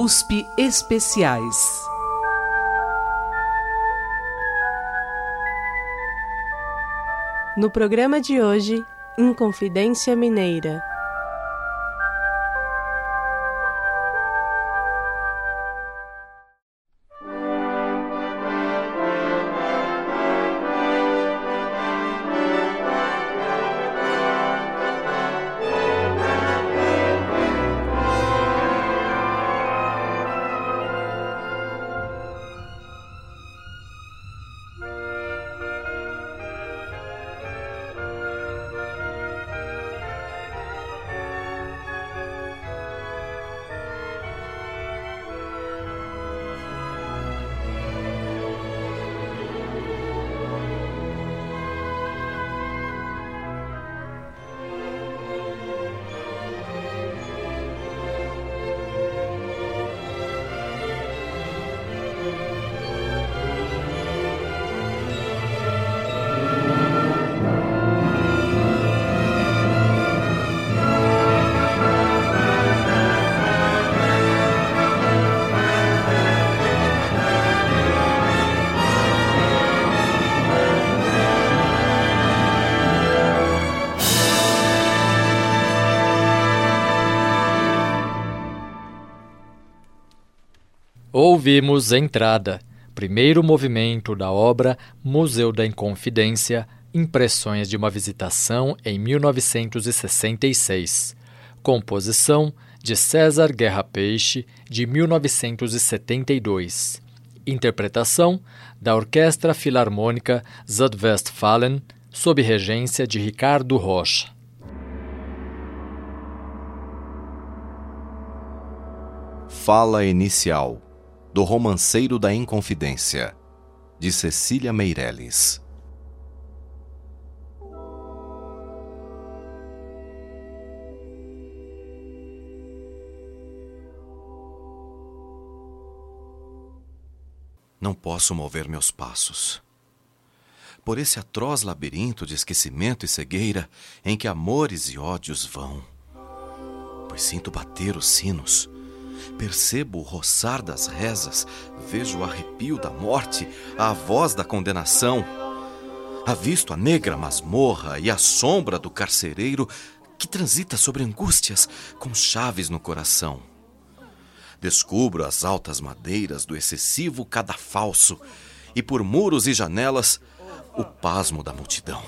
USP Especiais. No programa de hoje, Inconfidência Mineira. Ouvimos Entrada, primeiro movimento da obra Museu da Inconfidência, Impressões de uma Visitação em 1966. Composição de César Guerra Peixe, de 1972. Interpretação da Orquestra Filarmônica Südwestfalen, sob regência de Ricardo Rocha. Fala inicial do Romanceiro da Inconfidência, de Cecília Meirelles. Não posso mover meus passos. Por esse atroz labirinto de esquecimento e cegueira em que amores e ódios vão. Pois sinto bater os sinos Percebo o roçar das rezas, vejo o arrepio da morte, a voz da condenação. Avisto a negra masmorra e a sombra do carcereiro que transita sobre angústias com chaves no coração. Descubro as altas madeiras do excessivo cadafalso e por muros e janelas o pasmo da multidão.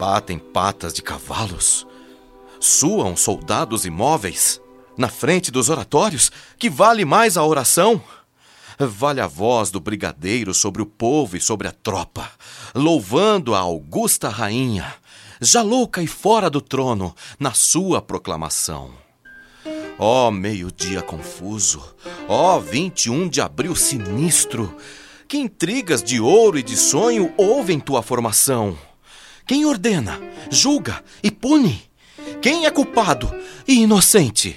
Batem patas de cavalos. Suam soldados imóveis. Na frente dos oratórios, que vale mais a oração. Vale a voz do brigadeiro sobre o povo e sobre a tropa, louvando a augusta rainha, já louca e fora do trono, na sua proclamação. Ó oh, meio-dia confuso, ó oh, 21 de abril sinistro, que intrigas de ouro e de sonho houve em tua formação? Quem ordena, julga e pune? Quem é culpado e inocente?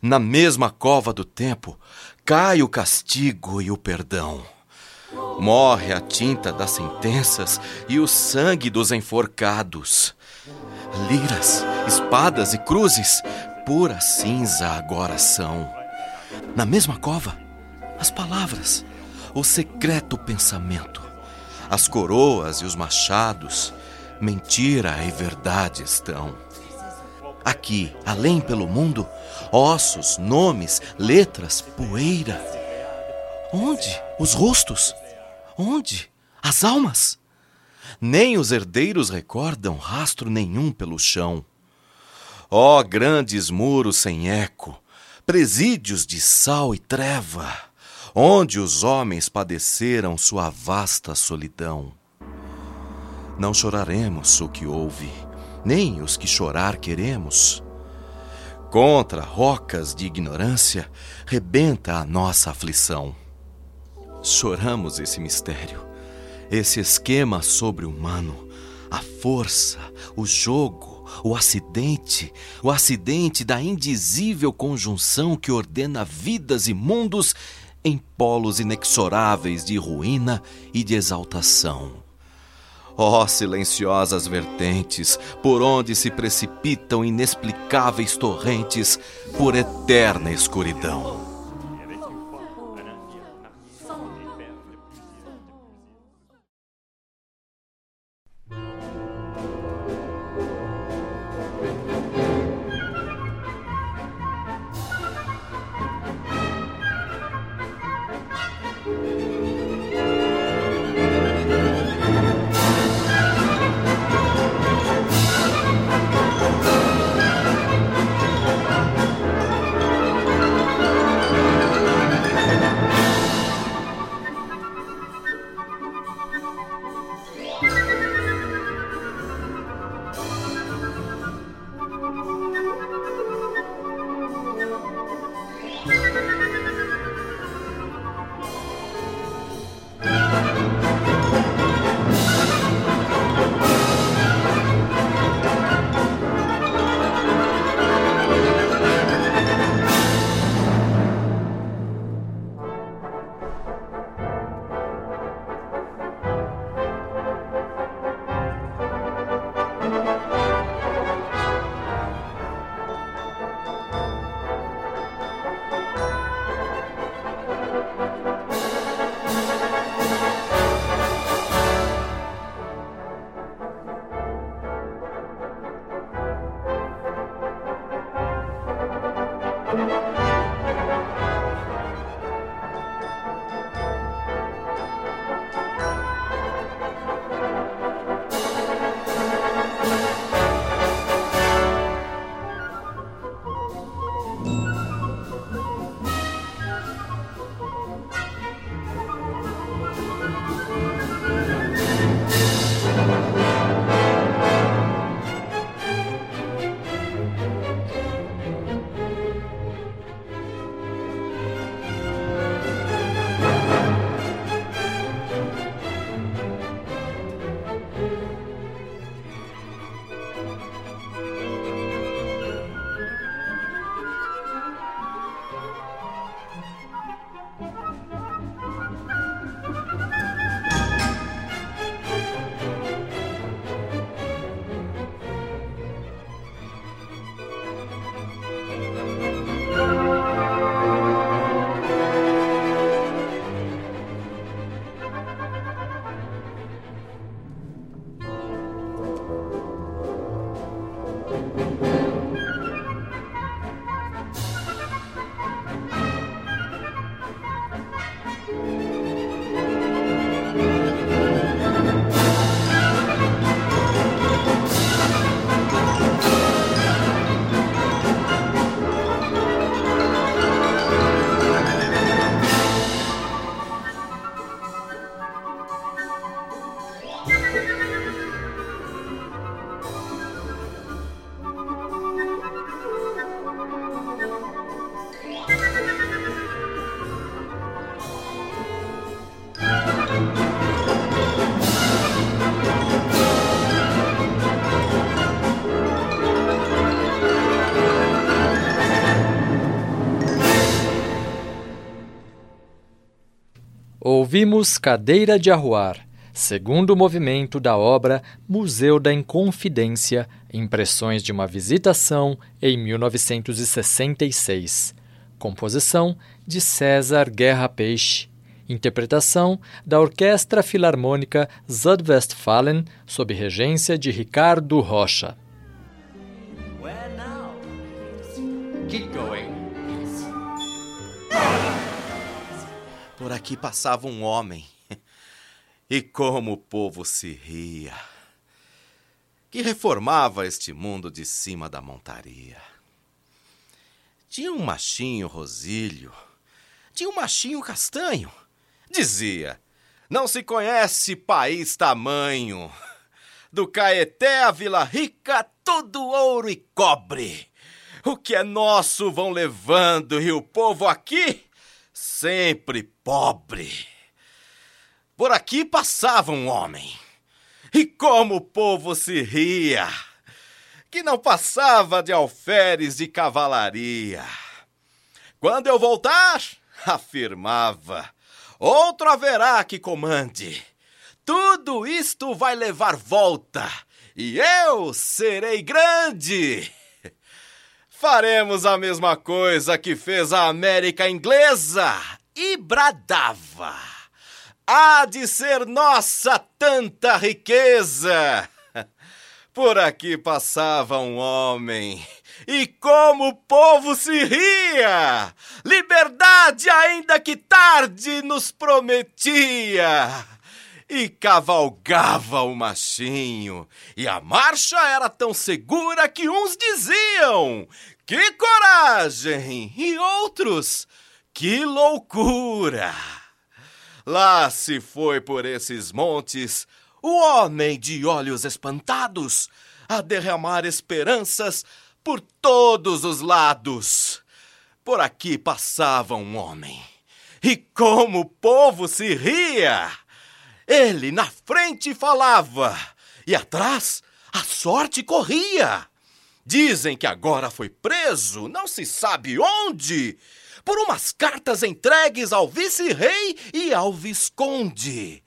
Na mesma cova do tempo cai o castigo e o perdão. Morre a tinta das sentenças e o sangue dos enforcados. Liras, espadas e cruzes, pura cinza agora são. Na mesma cova, as palavras, o secreto pensamento as coroas e os machados, mentira e verdade estão. Aqui, além pelo mundo, ossos, nomes, letras, poeira. Onde os rostos? Onde as almas? Nem os herdeiros recordam rastro nenhum pelo chão. Ó oh, grandes muros sem eco, presídios de sal e treva! Onde os homens padeceram sua vasta solidão. Não choraremos o que houve, nem os que chorar queremos. Contra rocas de ignorância rebenta a nossa aflição. Choramos esse mistério, esse esquema sobre-humano, a força, o jogo, o acidente, o acidente da indizível conjunção que ordena vidas e mundos em polos inexoráveis de ruína e de exaltação. Ó oh, silenciosas vertentes, por onde se precipitam inexplicáveis torrentes por eterna escuridão. Ouvimos Cadeira de Arruar, segundo movimento da obra Museu da Inconfidência, Impressões de uma Visitação, em 1966. Composição de César Guerra Peixe. Interpretação da Orquestra Filarmônica Südwestfalen, sob regência de Ricardo Rocha. Por aqui passava um homem. E como o povo se ria. Que reformava este mundo de cima da montaria. Tinha um machinho rosílio. Tinha um machinho castanho. Dizia: Não se conhece país tamanho. Do Caeté à Vila Rica, tudo ouro e cobre. O que é nosso vão levando e o povo aqui sempre pobre. Por aqui passava um homem, e como o povo se ria, que não passava de alferes de cavalaria. Quando eu voltar, afirmava: Outro haverá que comande. Tudo isto vai levar volta e eu serei grande. Faremos a mesma coisa que fez a América Inglesa e bradava. Há de ser nossa tanta riqueza. Por aqui passava um homem, e como o povo se ria! Liberdade, ainda que tarde, nos prometia! E cavalgava o machinho, e a marcha era tão segura que uns diziam: Que coragem! E outros: Que loucura! Lá se foi por esses montes o homem de olhos espantados a derramar esperanças por todos os lados. Por aqui passava um homem, e como o povo se ria! Ele na frente falava, e atrás a sorte corria. Dizem que agora foi preso, não se sabe onde, por umas cartas entregues ao vice-rei e ao visconde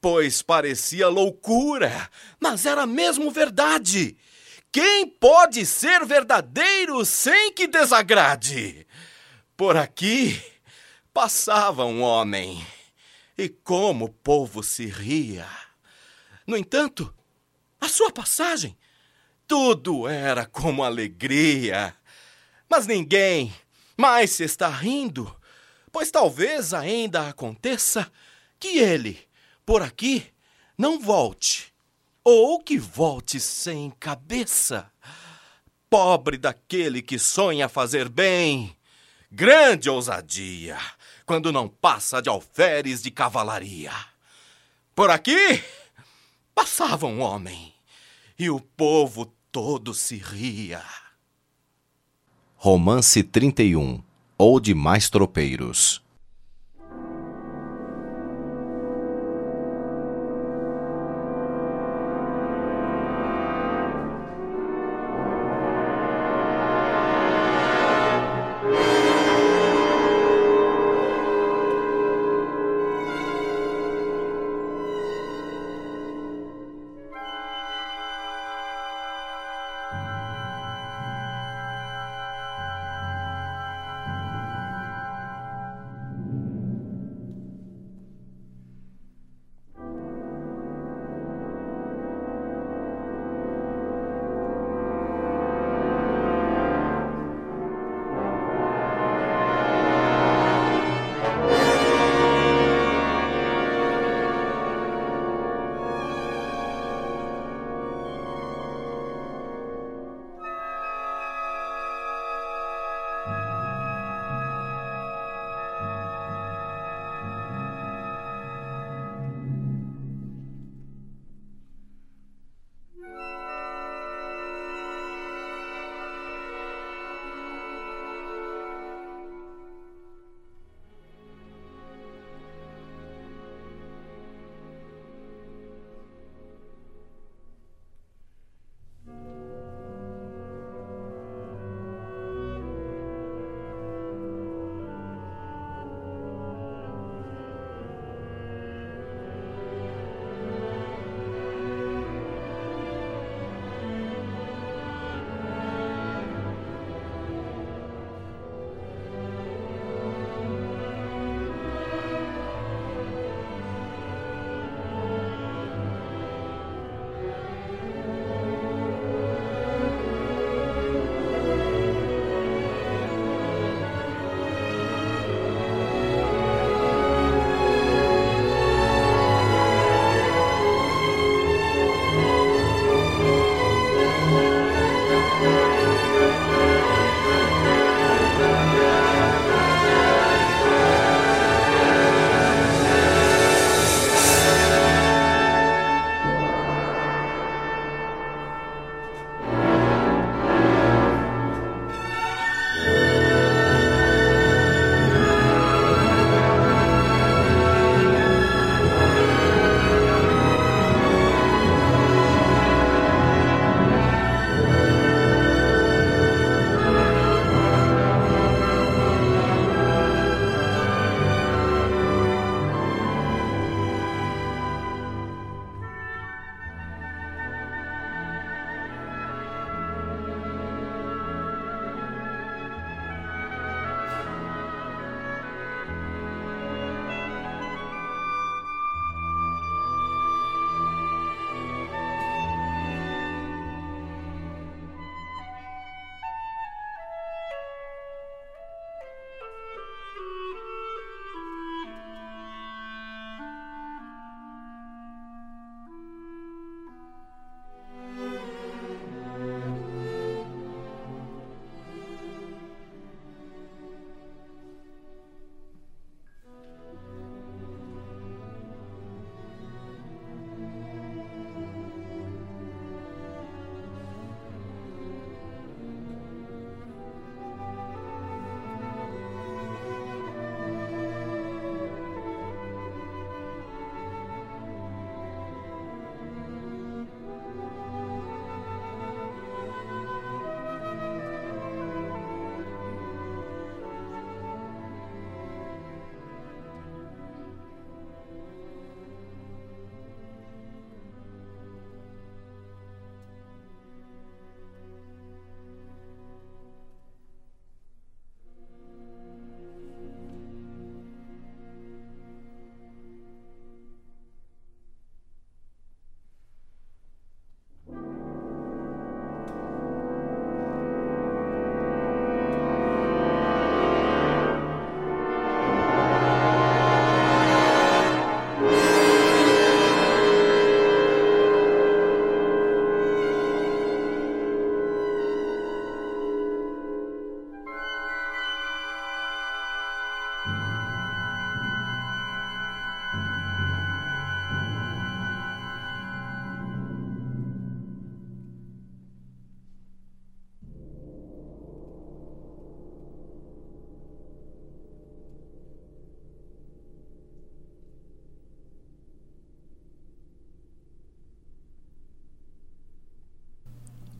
pois parecia loucura, mas era mesmo verdade. Quem pode ser verdadeiro sem que desagrade? Por aqui passava um homem, e como o povo se ria. No entanto, a sua passagem, tudo era como alegria. Mas ninguém mais se está rindo, pois talvez ainda aconteça que ele por aqui, não volte, ou que volte sem cabeça. Pobre daquele que sonha fazer bem. Grande ousadia, quando não passa de alferes de cavalaria. Por aqui passava um homem, e o povo todo se ria. Romance 31 ou de mais tropeiros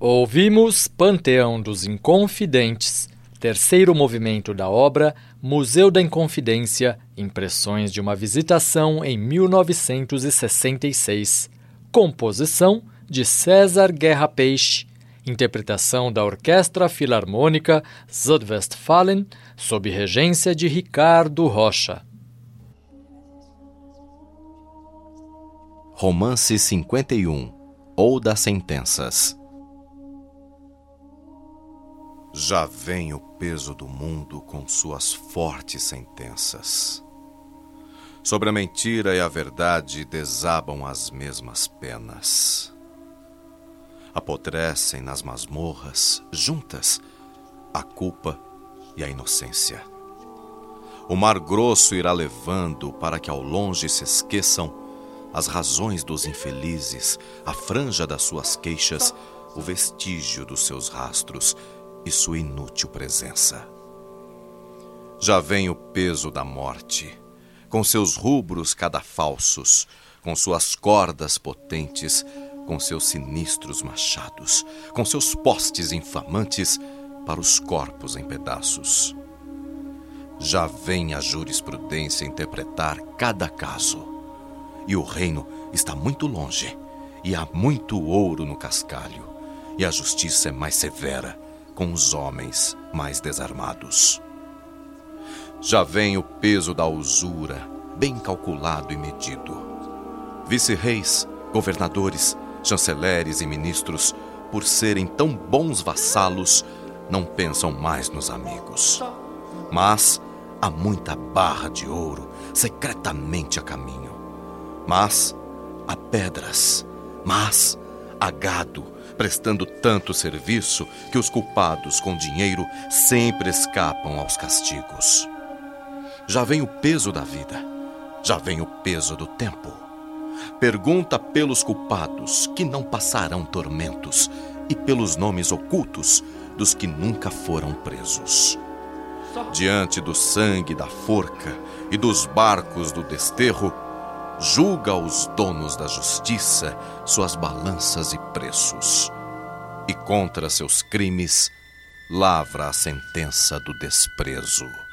Ouvimos Panteão dos Inconfidentes, terceiro movimento da obra Museu da Inconfidência, Impressões de uma Visitação em 1966. Composição de César Guerra Peixe. Interpretação da Orquestra Filarmônica Südwestfalen, sob regência de Ricardo Rocha. Romance 51 ou das Sentenças Já vem o peso do mundo com suas fortes sentenças. Sobre a mentira e a verdade desabam as mesmas penas. Apodrecem nas masmorras, juntas, a culpa e a inocência. O mar grosso irá levando para que ao longe se esqueçam as razões dos infelizes, a franja das suas queixas, o vestígio dos seus rastros e sua inútil presença. Já vem o peso da morte, com seus rubros cadafalsos, com suas cordas potentes, com seus sinistros machados, com seus postes infamantes para os corpos em pedaços. Já vem a jurisprudência interpretar cada caso, e o reino está muito longe, e há muito ouro no cascalho, e a justiça é mais severa com os homens mais desarmados. Já vem o peso da usura, bem calculado e medido. Vice-reis, governadores, chanceleres e ministros, por serem tão bons vassalos, não pensam mais nos amigos. Mas há muita barra de ouro secretamente a caminho. Mas há pedras, mas há gado prestando tanto serviço que os culpados com dinheiro sempre escapam aos castigos. Já vem o peso da vida, já vem o peso do tempo. Pergunta pelos culpados que não passarão tormentos e pelos nomes ocultos dos que nunca foram presos. Diante do sangue da forca e dos barcos do desterro, julga os donos da justiça suas balanças e preços, e contra seus crimes lavra a sentença do desprezo.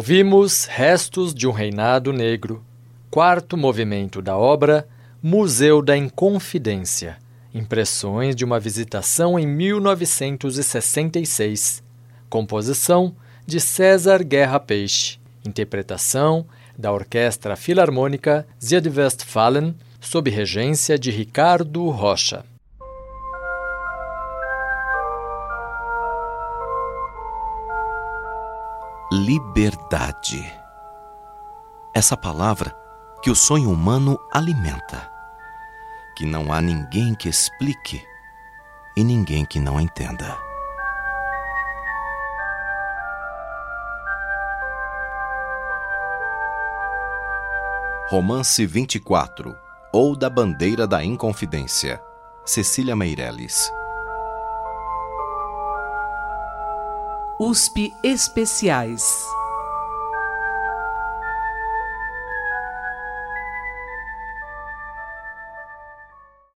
Ouvimos Restos de um Reinado Negro, quarto movimento da obra Museu da Inconfidência, impressões de uma visitação em 1966, composição de César Guerra Peixe, interpretação da Orquestra Filarmônica Südwestfalen, sob regência de Ricardo Rocha. Liberdade. Essa palavra que o sonho humano alimenta, que não há ninguém que explique e ninguém que não entenda. Romance 24 ou da Bandeira da Inconfidência. Cecília Meirelles. USP Especiais.